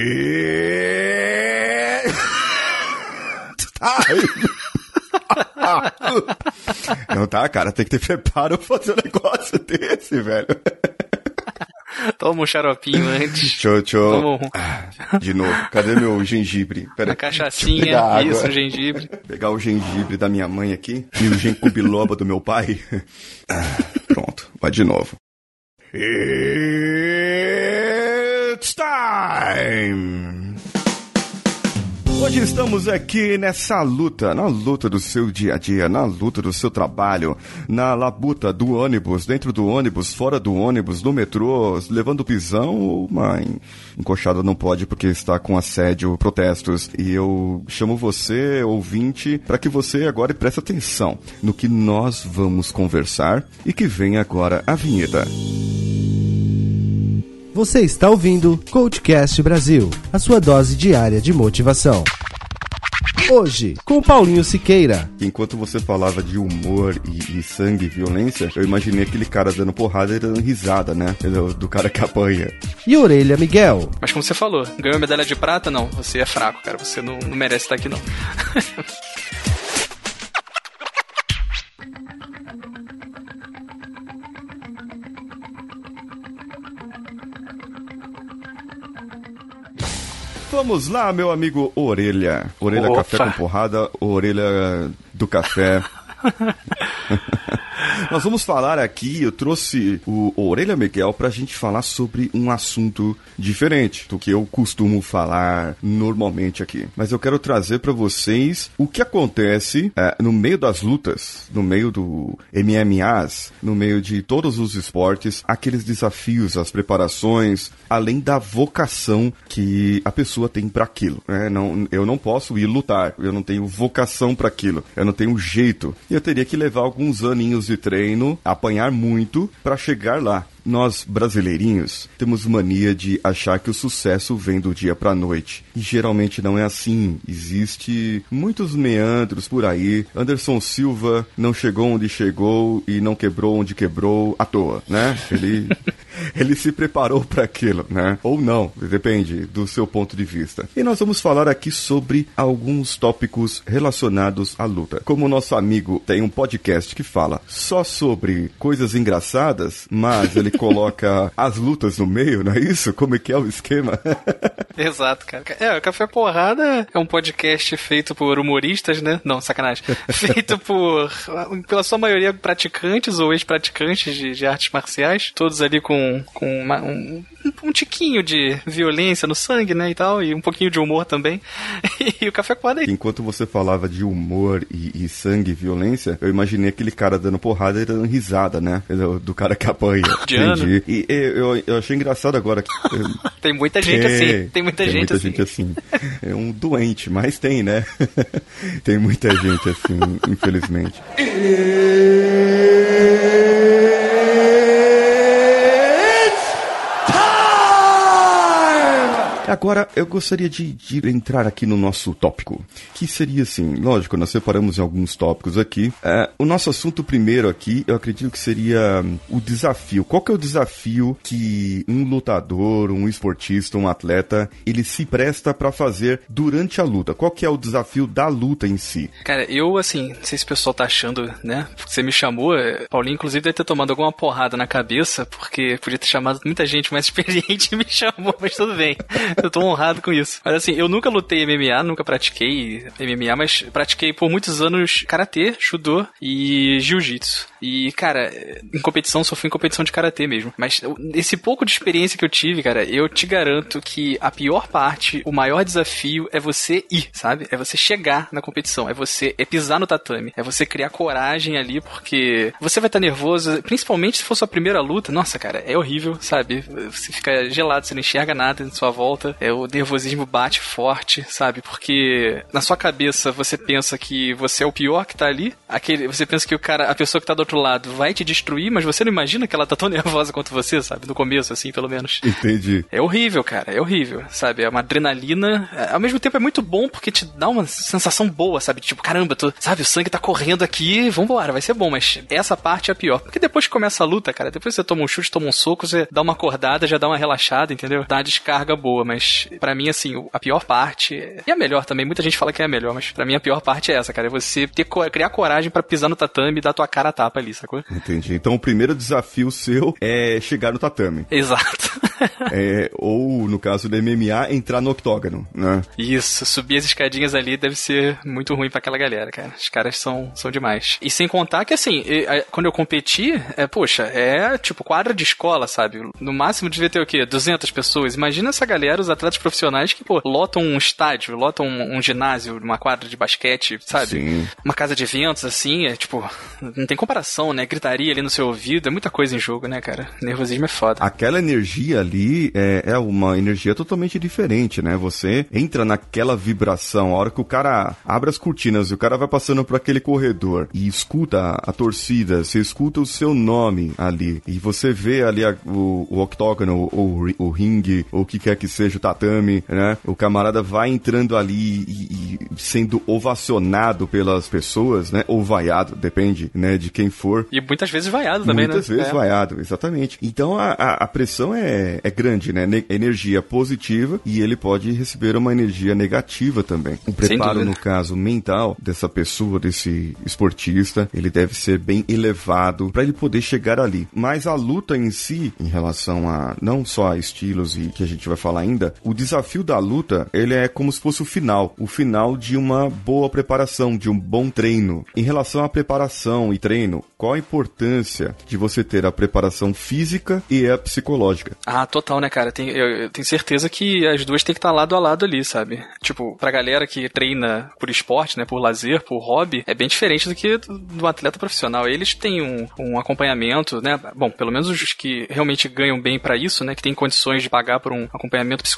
E... Ai. Não tá, cara, tem que ter preparo pra fazer um negócio desse, velho. Toma um xaropinho antes. Deixa eu- Toma um- Ah, De novo, cadê meu gengibre? Pera Uma aí. cachaçinha, isso, um gengibre. Pegar o gengibre da minha mãe aqui e o gengibre biloba do meu pai. Ah, Pronto, vai de novo. It's time! Hoje estamos aqui nessa luta, na luta do seu dia a dia, na luta do seu trabalho, na labuta do ônibus, dentro do ônibus, fora do ônibus, no metrô, levando pisão ou mãe. Encoxada não pode porque está com assédio, protestos. E eu chamo você, ouvinte, para que você agora preste atenção no que nós vamos conversar e que vem agora a vinheta. Você está ouvindo Coachcast Brasil, a sua dose diária de motivação. Hoje, com Paulinho Siqueira. Enquanto você falava de humor e, e sangue e violência, eu imaginei aquele cara dando porrada e dando risada, né? Do, do cara que apanha. E Orelha Miguel. Mas como você falou, ganhou medalha de prata? Não, você é fraco, cara. Você não, não merece estar aqui, não. Vamos lá, meu amigo Orelha. Orelha Opa. Café com Porrada, Orelha do Café. Nós vamos falar aqui, eu trouxe o Orelha Miguel pra gente falar sobre um assunto diferente do que eu costumo falar normalmente aqui. Mas eu quero trazer pra vocês o que acontece é, no meio das lutas, no meio do MMAs, no meio de todos os esportes, aqueles desafios, as preparações, além da vocação que a pessoa tem pra aquilo. né? Não, eu não posso ir lutar, eu não tenho vocação pra aquilo, eu não tenho jeito. E eu teria que levar alguns aninhos de treino, apanhar muito pra chegar lá. Nós, brasileirinhos, temos mania de achar que o sucesso vem do dia pra noite. E geralmente não é assim. Existe muitos meandros por aí. Anderson Silva não chegou onde chegou e não quebrou onde quebrou à toa, né? Ele, ele se preparou para aquilo, né? Ou não, depende do seu ponto de vista. E nós vamos falar aqui sobre alguns tópicos relacionados à luta. Como o nosso amigo tem um podcast que fala só sobre coisas engraçadas, mas ele coloca as lutas no meio, não é isso? Como é que é o esquema? Exato, cara. É, o Café Porrada é um podcast feito por humoristas, né? Não, sacanagem. feito por, pela sua maioria, praticantes ou ex-praticantes de, de artes marciais. Todos ali com, com uma- um, um tiquinho de violência no sangue, né? E tal. E um pouquinho de humor também. E o Café Porrada é Enquanto você falava de humor e, e sangue e violência, eu imaginei aquele cara dando porrada e dando risada, né? Do, do cara que apanha. Entendi. E, e eu, eu achei engraçado agora que. Tem muita gente assim. Tem muita gente muita assim. gente assim. É um doente, mas tem, né? tem muita gente assim, infelizmente. Agora, eu gostaria de, de entrar aqui no nosso tópico, que seria assim, lógico, nós separamos em alguns tópicos aqui. É, o nosso assunto primeiro aqui, eu acredito que seria hum, o desafio. Qual que é o desafio que um lutador, um esportista, um atleta, ele se presta pra fazer durante a luta? Qual que é o desafio da luta em si? Cara, eu, assim, não sei se o pessoal tá achando, né? Você me chamou, é, Paulinho, inclusive, deve ter tomado alguma porrada na cabeça, porque podia ter chamado muita gente mais experiente e me chamou, mas tudo bem. Eu tô honrado com isso. Mas assim, eu nunca lutei MMA, nunca pratiquei MMA, mas pratiquei por muitos anos karatê, judô e jiu-jitsu. E, cara, em competição, só fui em competição de karatê mesmo. Mas esse pouco de experiência que eu tive, cara, eu te garanto que a pior parte, o maior desafio é você ir, sabe? É você chegar na competição, é você é pisar no tatame, é você criar coragem ali, porque você vai estar nervoso, principalmente se for sua primeira luta. Nossa, cara, é horrível, sabe? Você fica gelado, você não enxerga nada em sua volta. É, o nervosismo bate forte, sabe? Porque na sua cabeça você pensa que você é o pior que tá ali, aquele, você pensa que o cara, a pessoa que tá do outro lado vai te destruir, mas você não imagina que ela tá tão nervosa quanto você, sabe? No começo, assim, pelo menos. Entendi. É horrível, cara, é horrível, sabe? É uma adrenalina. é, Ao mesmo tempo é muito bom porque te dá uma sensação boa, sabe? Tipo, caramba, tô, sabe, o sangue tá correndo aqui, vambora, vai ser bom, mas essa parte é a pior. Porque depois que começa a luta, cara, depois você toma um chute, toma um soco, você dá uma acordada, já dá uma relaxada, entendeu? Dá uma descarga boa. mas para mim, assim, a pior parte, e a melhor também, muita gente fala que é a melhor, mas para mim a pior parte é essa, cara, é você ter, criar coragem para pisar no tatame e dar tua cara a tapa ali, sacou? Entendi. Então o primeiro desafio seu é chegar no tatame. Exato. é, ou, no caso do MMA, entrar no octógono, né? Isso, subir as escadinhas ali deve ser muito ruim para aquela galera, cara. Os caras são, são demais. E sem contar que, assim, quando eu competi, é, poxa, é tipo quadra de escola, sabe? No máximo devia ter o quê? 200 pessoas. Imagina essa galera, os atletas profissionais que, pô, lotam um estádio, lotam um, um ginásio, uma quadra de basquete, sabe? Sim. Uma casa de eventos, assim, é tipo, não tem comparação, né? Gritaria ali no seu ouvido, é muita coisa em jogo, né, cara? Nervosismo é foda. Aquela energia ali é, é uma energia totalmente diferente, né? Você entra naquela vibração, a hora que o cara abre as cortinas e o cara vai passando por aquele corredor e escuta a, torcida, você escuta o seu nome ali e você vê ali a, o, o octógono, ou o ringue, ou o que quer que seja, o tatame, né? O camarada vai entrando ali e, e sendo ovacionado pelas pessoas, né? Ou vaiado, depende, né? De quem for. E muitas vezes vaiado também, muitas né? Muitas vezes é. vaiado, exatamente. Então a, a, a pressão é, é grande, né? Ne energia positiva e ele pode receber uma energia negativa também. O preparo, no caso mental dessa pessoa, desse esportista, ele deve ser bem elevado para ele poder chegar ali. Mas a luta em si, em relação a não só a estilos e que a gente vai falar ainda, o desafio da luta, ele é como se fosse o final, o final de uma boa preparação, de um bom treino. Em relação à preparação e treino, qual a importância de você ter a preparação física e a psicológica? Ah, total, né, cara? Tem, eu, eu tenho certeza que as duas têm que estar lado a lado ali, sabe? Tipo, pra galera que treina por esporte, né, por lazer, por hobby, é bem diferente do que do atleta profissional. Eles têm um, um acompanhamento, né? Bom, pelo menos os que realmente ganham bem para isso, né, que têm condições de pagar por um acompanhamento psicológico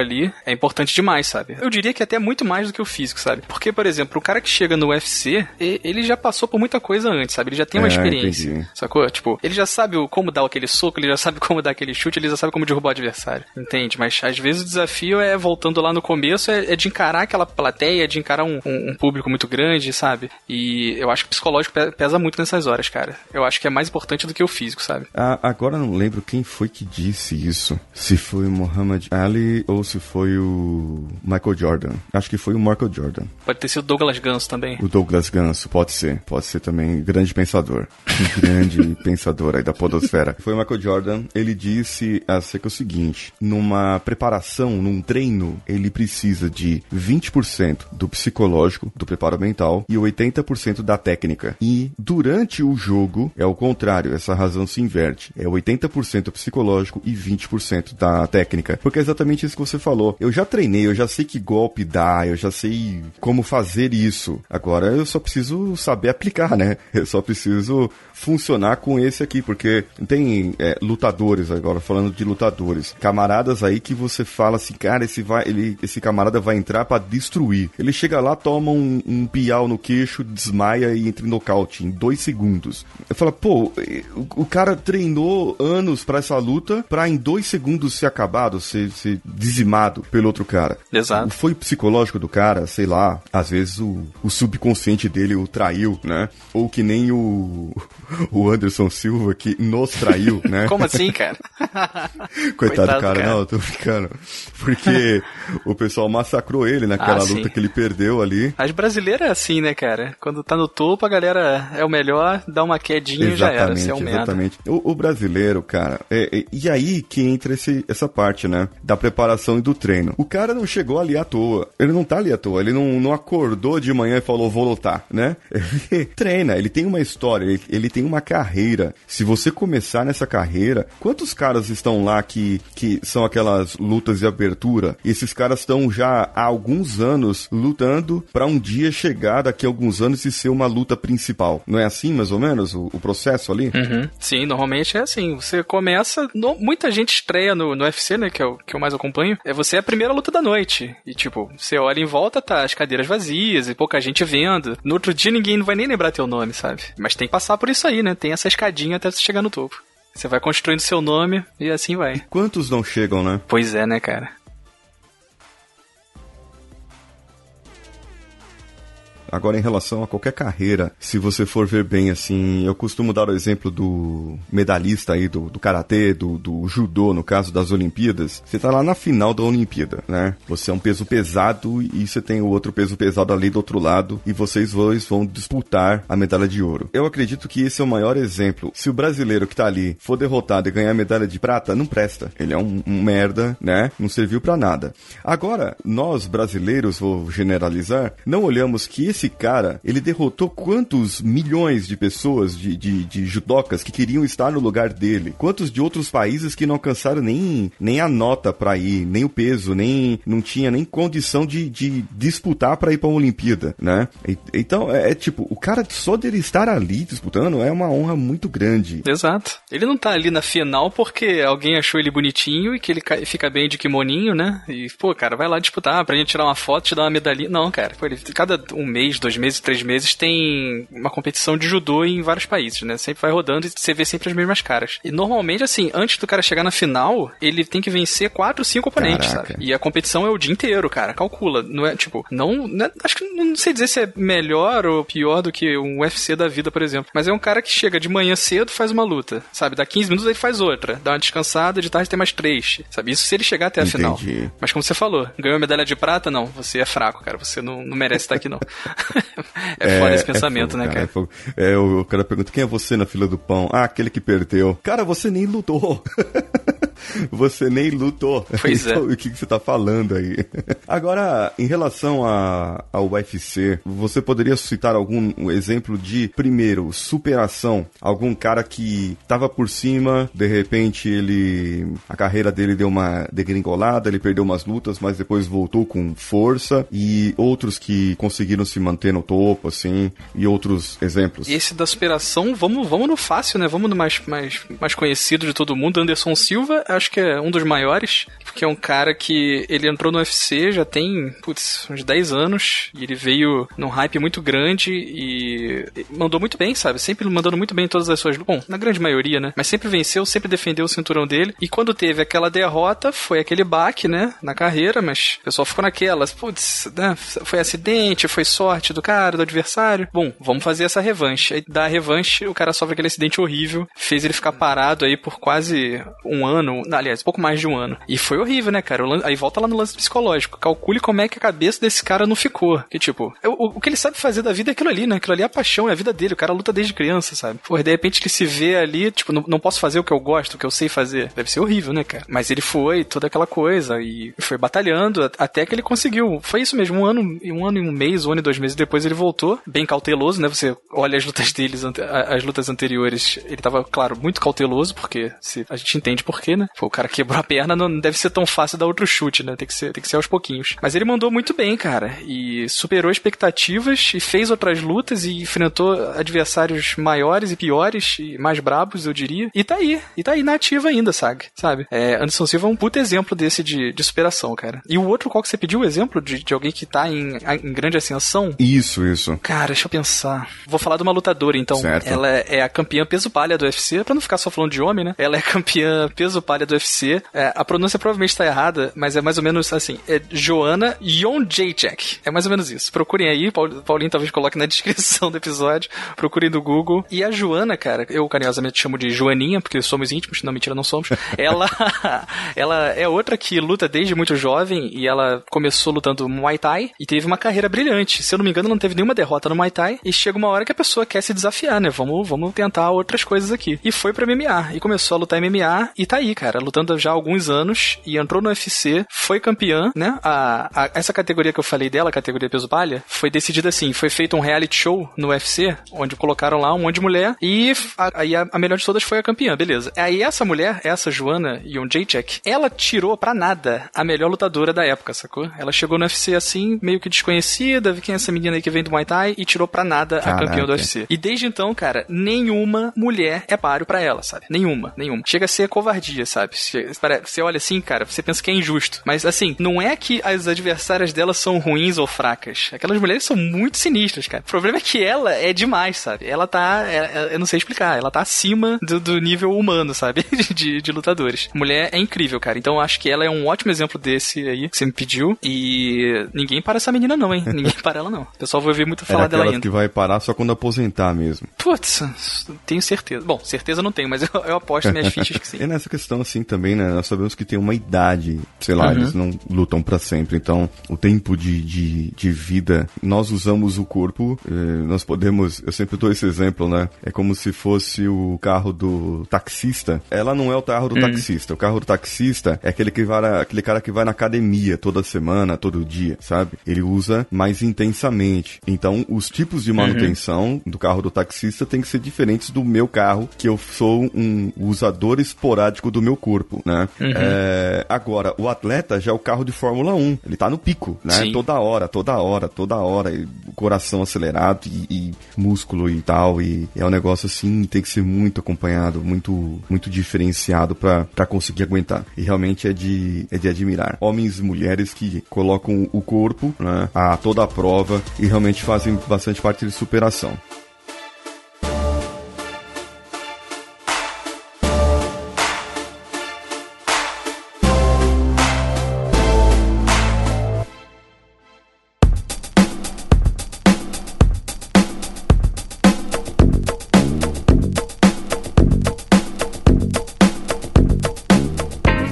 ali, é importante demais, sabe? Eu diria que até muito mais do que o físico, sabe? Porque, por exemplo, o cara que chega no UFC, ele já passou por muita coisa antes, sabe? Ele já tem uma é, experiência, entendi. sacou? Tipo, ele já sabe como dar aquele soco, ele já sabe como dar aquele chute, ele já sabe como derrubar o adversário, entende? Mas às vezes o desafio é, voltando lá no começo, é, é de encarar aquela plateia, de encarar um, um, um, público muito grande, sabe? E eu acho que o psicológico pesa muito nessas horas, cara. Eu acho que é mais importante do que o físico, sabe? Ah, agora não lembro quem foi que disse isso. Se foi o Muhammad Ali ou se foi o Michael Jordan. Acho que foi o Michael Jordan. Pode ter sido o Douglas Ganso também. O Douglas Ganso, pode ser. Pode ser também grande pensador. Um grande pensador aí da podosfera. Foi o Michael Jordan. Ele disse acerca o seguinte: numa preparação, num treino, ele precisa de 20% do psicológico, do preparo mental e 80% da técnica. E durante o jogo é o contrário, essa razão se inverte. É 80% psicológico e 20% da técnica. Porque é exatamente isso que você falou. Eu já treinei, eu já sei que golpe dá, eu já sei como fazer isso. Agora eu só preciso saber aplicar, né? Eu só preciso funcionar com esse aqui, porque tem é, lutadores agora, falando de lutadores, camaradas aí que você fala assim, cara, esse, vai, ele, esse camarada vai entrar para destruir. Ele chega lá, toma um, um piau no queixo, desmaia e entra em nocaute em dois segundos. Eu falo, pô, o, o cara treinou anos para essa luta pra em dois segundos ser acabado, ser, ser dizimado pelo outro cara. Exato. Foi psicológico do cara, sei lá, às vezes o, o subconsciente dele o traiu, né? Ou que nem o o Anderson Silva que nos traiu, né? Como assim, cara? Coitado, Coitado cara, cara, não, eu tô brincando. Porque o pessoal massacrou ele naquela ah, luta que ele perdeu ali. As brasileiras é assim, né, cara? Quando tá no topo, a galera é o melhor, dá uma quedinha exatamente, e já era. Você é um exatamente. O, o, brasileiro, cara, é, é, e aí que entra esse, essa parte, né? Da preparação e do treino. O cara não chegou ali à toa. Ele não tá ali à toa. Ele não, não acordou de manhã e falou, vou lutar, né? Ele treina, ele tem uma história, ele, ele tem uma carreira. Se você começar nessa carreira, quantos caras estão lá que, que são aquelas lutas de abertura? Esses caras estão já há alguns anos lutando para um dia chegar daqui a alguns anos e ser uma luta principal. Não é assim, mais ou menos, o, o processo ali? Uhum. Sim, normalmente é assim. Você começa. No, muita gente estreia no, no UFC, né? Que é o que eu mais acompanho. É você é a primeira luta da noite. E tipo, você olha em volta, tá as cadeiras vazias e pouca gente vendo. No outro dia ninguém não vai nem lembrar teu nome, sabe? Mas tem que passar por isso aí, né? Tem essa escadinha até você chegar no topo. Você vai construindo seu nome e assim vai. E quantos não chegam, né? Pois é, né, cara? Agora, em relação a qualquer carreira, se você for ver bem, assim, eu costumo dar o exemplo do medalhista aí do, do karatê, do, do judô, no caso das Olimpíadas. Você tá lá na final da Olimpíada, né? Você é um peso pesado e você tem o outro peso pesado ali do outro lado e vocês dois vão disputar a medalha de ouro. Eu acredito que esse é o maior exemplo. Se o brasileiro que tá ali for derrotado e ganhar a medalha de prata, não presta. Ele é um, um merda, né? Não serviu para nada. Agora, nós brasileiros, vou generalizar, não olhamos que esse cara, ele derrotou quantos milhões de pessoas, de, de, de judocas que queriam estar no lugar dele? Quantos de outros países que não alcançaram nem, nem a nota para ir, nem o peso, nem não tinha nem condição de, de disputar para ir para uma Olimpíada, né? E, então, é, é, tipo, o cara só dele estar ali disputando é uma honra muito grande. Exato. Ele não tá ali na final porque alguém achou ele bonitinho e que ele fica bem de kimoninho, né? E, pô, cara, vai lá disputar pra gente tirar uma foto, te dar uma medalhinha. Não, cara. Pô, ele, cada um mês, dois meses, três meses tem uma competição de judô em vários países, né? Sempre vai rodando e você vê sempre as mesmas caras. E normalmente, assim, antes do cara chegar na final, ele tem que vencer quatro, cinco oponentes, Caraca. sabe? E a competição é o dia inteiro, cara. Calcula. Não é, tipo, não. não é, acho que não sei dizer se é melhor ou pior do que um UFC da vida, por exemplo. Mas é um cara que chega de manhã cedo, faz uma luta, sabe? Dá 15 minutos ele faz outra. Dá uma descansada, de tarde tem mais três, sabe? Isso se ele chegar até a Entendi. final. Mas como você falou, ganhou a medalha de prata, não. Você é fraco, cara. Você não, não merece estar aqui, não. é, é foda esse é pensamento, é fogo, né, cara? É, é, o cara pergunta: quem é você na fila do pão? Ah, aquele que perdeu. Cara, você nem lutou. você nem lutou. Pois é. O que, que você tá falando aí? Agora, em relação a, ao UFC, você poderia citar algum exemplo de, primeiro, superação? Algum cara que tava por cima, de repente ele. a carreira dele deu uma degringolada, ele perdeu umas lutas, mas depois voltou com força, e outros que conseguiram se manter no topo, assim, e outros exemplos. Esse da superação, vamos, vamos no fácil, né? Vamos no mais, mais, mais conhecido de todo mundo, Anderson Silva, acho que é um dos maiores, porque é um cara que ele entrou no UFC já tem, putz, uns 10 anos, e ele veio num hype muito grande e mandou muito bem, sabe? Sempre mandando muito bem em todas as suas. Bom, na grande maioria, né? Mas sempre venceu, sempre defendeu o cinturão dele. E quando teve aquela derrota, foi aquele baque, né? Na carreira, mas o pessoal ficou naquelas, putz, né? Foi acidente, foi sorte do cara, do adversário. Bom, vamos fazer essa revanche. Aí da revanche, o cara sofre aquele acidente horrível, fez ele ficar parado aí por quase um ano, aliás, pouco mais de um ano. E foi horrível, né, cara? Aí volta lá no lance psicológico. Calcule como é que a cabeça desse cara não ficou. Que tipo, o, o que ele sabe fazer da vida é aquilo ali, né? Aquilo ali é a paixão, é a vida dele. O cara luta desde criança, sabe? Pô, de repente ele se vê ali, tipo, não, não posso fazer o que eu gosto, o que eu sei fazer. Deve ser horrível, né, cara? Mas ele foi, toda aquela coisa, e foi batalhando até que ele conseguiu. Foi isso mesmo, um ano, um ano e um mês, um ano e dois meses depois ele voltou, bem cauteloso, né? Você olha as lutas deles, as lutas anteriores, ele tava, claro, muito cauteloso, porque se, a gente entende por quê, né? Pô, o cara quebrou a perna, não deve ser tão fácil dar outro chute, né? Tem que ser, tem que ser aos pouquinhos. Mas ele mandou muito bem, cara, e superou expectativas e fez outras lutas e enfrentou adversários maiores e piores e mais brabos, eu diria. E tá aí, e tá aí na ativa ainda, sabe? Sabe? É, Anderson Silva é um puto exemplo desse de, de superação, cara. E o outro, qual que você pediu o exemplo de, de alguém que tá em, em grande ascensão? Isso, isso. Cara, deixa eu pensar. Vou falar de uma lutadora, então. Certo. Ela é, a campeã peso palha do UFC, pra não ficar só falando de homem, né? Ela é campeã peso palha do UFC. É, a pronúncia provavelmente tá errada, mas é mais ou menos assim. É Joana Jonjacek. É mais ou menos isso. Procurem aí, Paulinho talvez coloque na descrição do episódio. Procurem do Google. E a Joana, cara, eu carinhosamente chamo de Joaninha, porque somos íntimos. Não, mentira, não somos. ela, ela é outra que luta desde muito jovem e ela começou lutando Muay Thai e teve uma carreira brilhante. Se eu não me engano, não teve nenhuma derrota no Muay Thai e chega uma hora que a pessoa quer se desafiar, né? Vamos, vamos tentar outras coisas aqui. E foi pra MMA e começou a lutar MMA e tá aí, cara, lutando já há alguns anos e entrou no UFC, foi campeã, né? A, a, essa categoria que eu falei dela, a categoria peso palha, foi decidida assim, foi feito um reality show no UFC, onde colocaram lá um monte de mulher e aí a, a, melhor de todas foi a campeã, beleza. Aí essa mulher, essa Joana Jonjacek, ela tirou pra nada a melhor lutadora da época, sacou? Ela chegou no UFC assim, meio que desconhecida, vi quem é essa menina aí que vem do Muay Thai e tirou pra nada Caraca. a campeã do UFC. E desde então, cara, nenhuma mulher é páreo pra ela, sabe? Nenhuma, nenhuma. Chega a ser covardia. Sabe? Você olha assim, cara, você pensa que é injusto. Mas assim, não é que as adversárias dela são ruins ou fracas. Aquelas mulheres são muito sinistras, cara. O problema é que ela é demais, sabe? Ela tá. É, é, eu não sei explicar, ela tá acima do, do nível humano, sabe? de, de lutadores. Mulher é incrível, cara. Então eu acho que ela é um ótimo exemplo desse aí que você me pediu. E ninguém para essa menina, não, hein? Ninguém para ela, não. O pessoal vai ouvir muito falar dela ainda. que vai parar só quando aposentar mesmo. Putz, tenho certeza. Bom, certeza não tenho, mas eu, eu aposto minhas fichas que sim. E nessa questão, assim, também, né? Nós sabemos que tem uma idade, sei lá, uhum. eles não lutam para sempre. Então, o tempo de, de, de vida, nós usamos o corpo, eh, nós podemos. Eu sempre dou esse exemplo, né? É como se fosse o carro do taxista. Ela não é o carro do uhum. taxista. O carro do taxista é aquele, que vai, aquele cara que vai na academia toda semana, todo dia, sabe? Ele usa mais intensamente. Então, os tipos de manutenção uhum. do carro do taxista tem que ser diferentes do meu carro, que eu sou um usador esporádico do meu corpo, né? Uhum. É, agora, o atleta já é o carro de Fórmula 1. Ele tá no pico, né? Sim. Toda hora, toda hora, toda hora. coração acelerado e, e, músculo e tal. E é um negócio assim, tem que ser muito acompanhado, muito, muito diferenciado para conseguir aguentar. E realmente é de, é de admirar. Homens e mulheres que colocam o corpo né, a toda a prova e realmente fazem bastante parte de superação.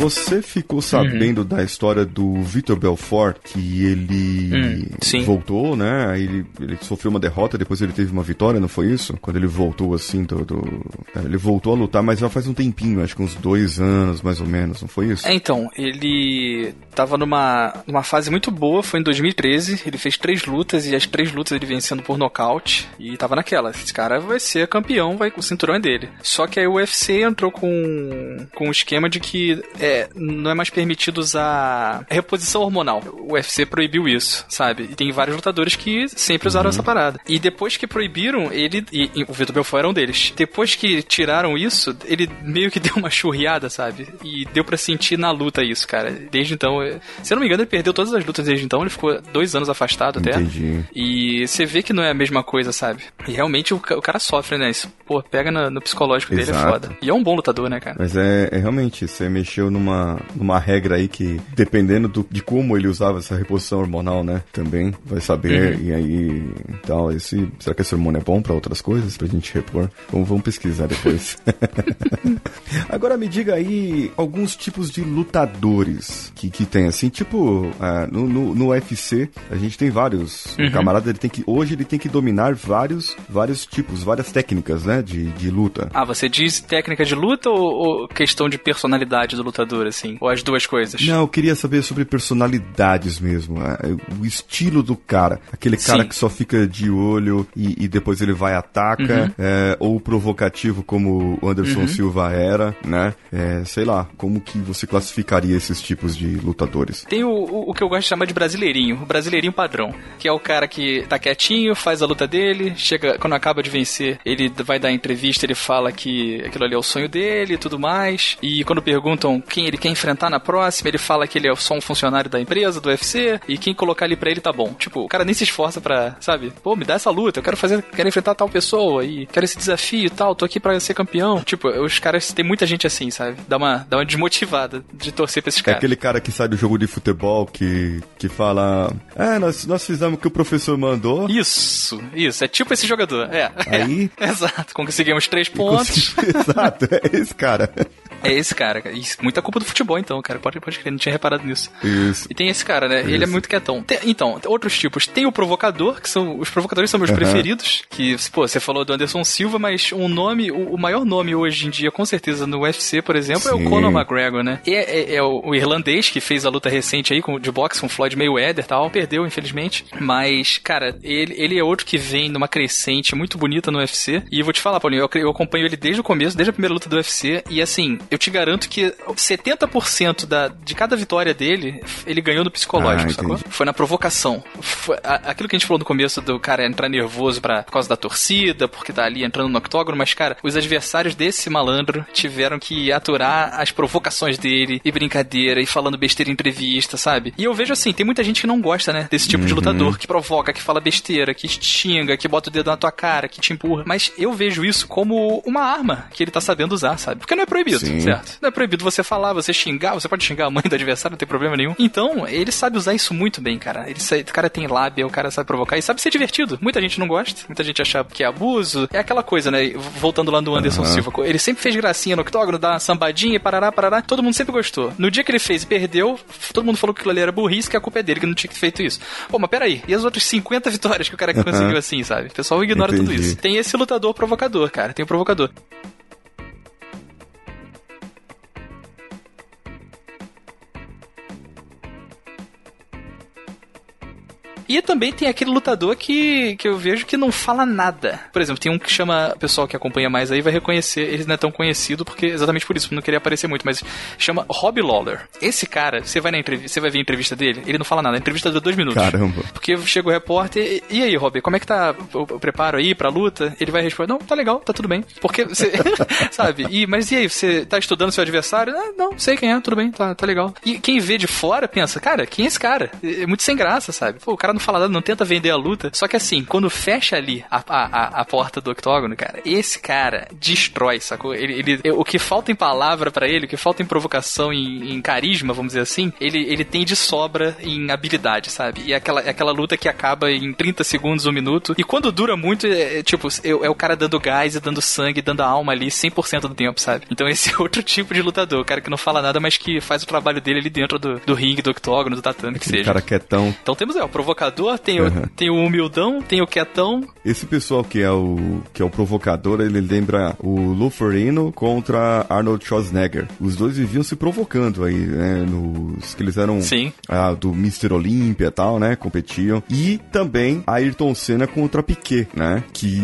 Você ficou sabendo uhum. da história do Vitor Belfort, que ele hum, voltou, né? Ele, ele sofreu uma derrota, depois ele teve uma vitória, não foi isso? Quando ele voltou assim, do, do... É, ele voltou a lutar, mas já faz um tempinho, acho que uns dois anos mais ou menos, não foi isso? É, então, ele tava numa, numa fase muito boa, foi em 2013, ele fez três lutas e as três lutas ele vencendo por nocaute e tava naquela, esse cara vai ser campeão, vai o cinturão é dele. Só que aí o UFC entrou com, com um esquema de que é, não é mais permitido usar reposição hormonal. O UFC proibiu isso, sabe? E tem vários lutadores que sempre usaram uhum. essa parada. E depois que proibiram, ele. E, e o Vitor Belfort era um deles. Depois que tiraram isso, ele meio que deu uma churriada, sabe? E deu para sentir na luta isso, cara. Desde então, se eu não me engano, ele perdeu todas as lutas desde então. Ele ficou dois anos afastado até. Entendi. E você vê que não é a mesma coisa, sabe? E realmente o, o cara sofre, né? Isso, pô, pega no, no psicológico Exato. dele, é foda. E é um bom lutador, né, cara? Mas é, é realmente, você mexeu numa, numa regra aí que, dependendo do, de como ele usava essa reposição hormonal, né? Também vai saber. Uhum. E aí, então, esse, será que esse hormônio é bom para outras coisas, pra gente repor? Vamos, vamos pesquisar depois. Agora me diga aí alguns tipos de lutadores que, que tem, assim, tipo, uh, no, no, no, UFC, a gente tem vários. Uhum. O camarada, ele tem que, hoje ele tem que dominar vários, vários tipos, várias técnicas, né, de, de luta. Ah, você diz técnica de luta ou, ou questão de personalidade do lutador, assim? Ou as duas coisas? Não, eu queria saber sobre personalidades mesmo, uh, o estilo do cara. Aquele cara Sim. que só fica de olho e, e depois ele vai ataca, uhum. é, ou provocativo como o Anderson uhum. Silva era, né? É, sei lá, como que você classificaria esses tipos de lutadores? Tem o, o, o, que eu gosto de chamar de brasileirinho, o brasileirinho padrão, que é o cara que tá quietinho, faz a luta dele, chega, quando acaba de vencer, ele vai dar entrevista, ele fala que aquilo ali é o sonho dele e tudo mais, e quando perguntam quem ele quer enfrentar na próxima, ele fala que ele é só um funcionário da empresa, do UFC, e quem colocar ali pra ele tá bom. Tipo, o cara nem se esforça pra, sabe, pô, me dá essa luta, eu quero fazer, quero enfrentar tal pessoa, e quero esse desafio e tal, tô aqui pra ser campeão. Tipo, os caras, tem muita gente assim, sabe? Dá uma, dá uma desmotivada de torcer pra esses é caras. É aquele cara que sai do jogo de futebol que, que fala: É, nós, nós fizemos o que o professor mandou. Isso, isso. É tipo esse jogador. É. Aí. É, exato. Conseguimos três pontos. Consegui... exato, é esse cara. É esse cara. Isso, muita culpa do futebol, então, cara. Pode, pode crer, não tinha reparado nisso. Isso. E tem esse cara, né? Isso. Ele é muito quietão. Tem, então, outros tipos. Tem o provocador, que são. Os provocadores são meus uhum. preferidos. Que, pô, você falou do Anderson Silva, mas um nome, o, o, maior nome hoje em dia, com certeza, no UFC, por exemplo, Sim. é o Conor McGregor, né? É, é, é o, o, irlandês que fez a luta recente aí com, de boxe com Floyd Mayweather e tal. Perdeu, infelizmente. Mas, cara, ele, ele é outro que vem numa crescente muito bonita no UFC. E vou te falar, Paulinho, eu, eu acompanho ele desde o começo, desde a primeira luta do UFC. E assim, eu te garanto que 70% da, de cada vitória dele, ele ganhou no psicológico, Ah, sacou? Foi na provocação. Foi aquilo que a gente falou no começo do cara entrar nervoso pra, por causa da torcida, porque tá ali entrando no octógono, mas, cara, os adversários desse malandro tiveram que aturar as provocações dele e brincadeira e falando besteira em entrevista, sabe? E eu vejo assim, tem muita gente que não gosta, né, desse tipo de lutador, que provoca, que fala besteira, que xinga, que bota o dedo na tua cara, que te empurra. Mas eu vejo isso como uma arma que ele tá sabendo usar, sabe? Porque não é proibido, Sim. Certo? Não é proibido você falar, você xingar, você pode xingar a mãe do adversário, não tem problema nenhum. Então, ele sabe usar isso muito bem, cara. Ele sa- o cara tem lábia, o cara sabe provocar e sabe ser divertido. Muita gente não gosta, muita gente acha que é abuso. É aquela coisa, né? Voltando lá do Anderson Aham. Silva. Ele sempre fez gracinha no octógono, dá uma sambadinha, parará, parará. Todo mundo sempre gostou. No dia que ele fez e perdeu, todo mundo falou que aquilo ali era burrice, que a culpa é dele, que não tinha feito isso. Pô, mas peraí. E as outras 50 vitórias que o cara conseguiu assim, sabe? O pessoal ignora tudo Entendi. isso. Tem esse lutador provocador, cara. Tem o provocador. E também tem aquele lutador que, que eu vejo que não fala nada. Por exemplo, tem um que chama, o pessoal que acompanha mais aí vai reconhecer, ele não é tão conhecido porque exatamente por isso, não queria aparecer muito, mas chama Rob Lawler. Esse cara, você vai na entrevista, você vai ver a entrevista dele, ele não fala nada, a entrevista dura dois minutos. Caramba. Porque chega o repórter, e, e aí, Rob, como é que tá o, o preparo aí pra luta? Ele vai responder, não, tá legal, tá tudo bem. Porque você, sabe? E, mas e aí, você tá estudando seu adversário? Ah, não, sei quem é, tudo bem, tá, tá legal. E quem vê de fora pensa, cara, quem é esse cara? É muito sem graça, sabe? Pô, o cara não fala nada, não tenta vender a luta. Só que assim, quando fecha ali a, a, a- porta do octógono, cara, esse cara destrói, sacou? Ele, ele- o que falta em palavra pra ele, o que falta em provocação, em, em carisma, vamos dizer assim, ele, ele tem de sobra em habilidade, sabe? E é aquela, é aquela luta que acaba em 30 segundos, um minuto. E quando dura muito, é, é, tipo, é, é o cara dando gás e dando sangue, dando a alma ali 100% do tempo, sabe? Então esse é outro tipo de lutador, o cara que não fala nada, mas que faz o trabalho dele ali dentro do, do ringue, do octógono, do tatame, que seja. cara quietão. Então temos aí, o provocador, tem, o, Uhum. tem o humildão, tem o quietão. Esse pessoal que é o que é o provocador, ele lembra o Lou Ferrigno contra Arnold Schwarzenegger. Os dois viviam se provocando aí, né? Nos que eles eram Sim. ah, do Mr. Olympia e tal, né? Competiam. E também Ayrton Senna contra Piquet, né? Que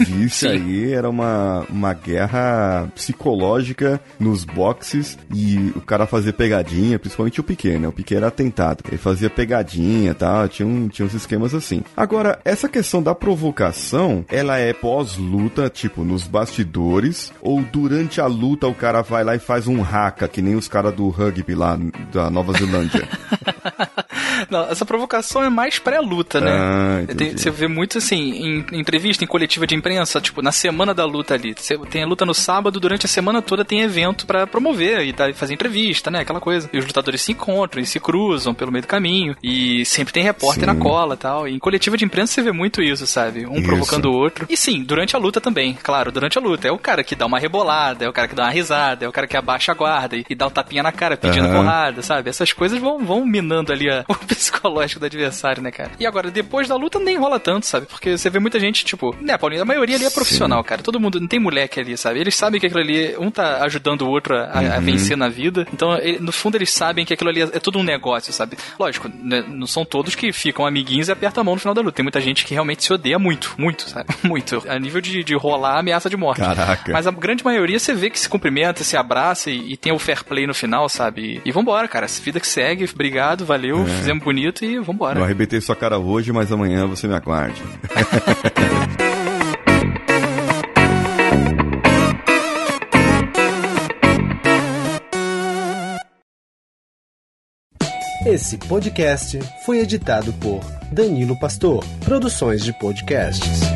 existe aí era uma, uma guerra psicológica nos boxes e o cara fazia pegadinha, principalmente o Piquet, né? O Piquet era atentado. Ele fazia pegadinha e tal, tinha, um, tinha uns esquemas assim. Agora, essa questão da provocação, ela é pós-luta, tipo, nos bastidores, ou durante a luta o cara vai lá e faz um haka, que nem os caras do rugby lá da Nova Zelândia. Não, essa provocação é mais pré-luta, né? Ah. Tem- você vê muito assim, em, entrevista, em coletiva de imprensa, tipo, na semana da luta ali. Você tem a luta no sábado, durante a semana toda tem evento pra promover e tá, fazer entrevista, né? Aquela coisa. E os lutadores se encontram e se cruzam pelo meio do caminho. E sempre tem repórter Sim. na cola e tal. E em coletiva de imprensa você vê muito isso, sabe? Um Isso. provocando o outro. E sim, durante a luta também, claro, durante a luta. É o cara que dá uma rebolada, é o cara que dá uma risada, é o cara que abaixa a guarda e, e dá um tapinha na cara pedindo Aham. porrada, sabe? Essas coisas vão, vão minando ali a- o psicológico do adversário, né, cara? E agora, depois da luta, nem rola tanto, sabe? Porque você vê muita gente, tipo, né, Paulinho, a maioria ali é profissional, cara. Todo mundo, não tem moleque ali, sabe? Eles sabem que aquilo ali, um tá ajudando o outro a, a Uhum. vencer na vida. Então, ele- no fundo, eles sabem que aquilo ali é, é tudo um negócio, sabe? Lógico, né, não são todos que ficam amiguinhos e apertam a mão no final da luta. Tem muita gente que realmente se odeia muito, muito, sabe? Muito. A nível de, de rolar ameaça de morte. Caraca. Mas a grande maioria você vê que se cumprimenta, se abraça e, e tem o fair play no final, sabe? E, e vambora, cara. Vida que segue. Obrigado, valeu, É. fizemos bonito e vambora. Eu arrebentei sua cara hoje, mas amanhã você me aguarde. Esse podcast foi editado por Danilo Pastor, Produções de Podcasts.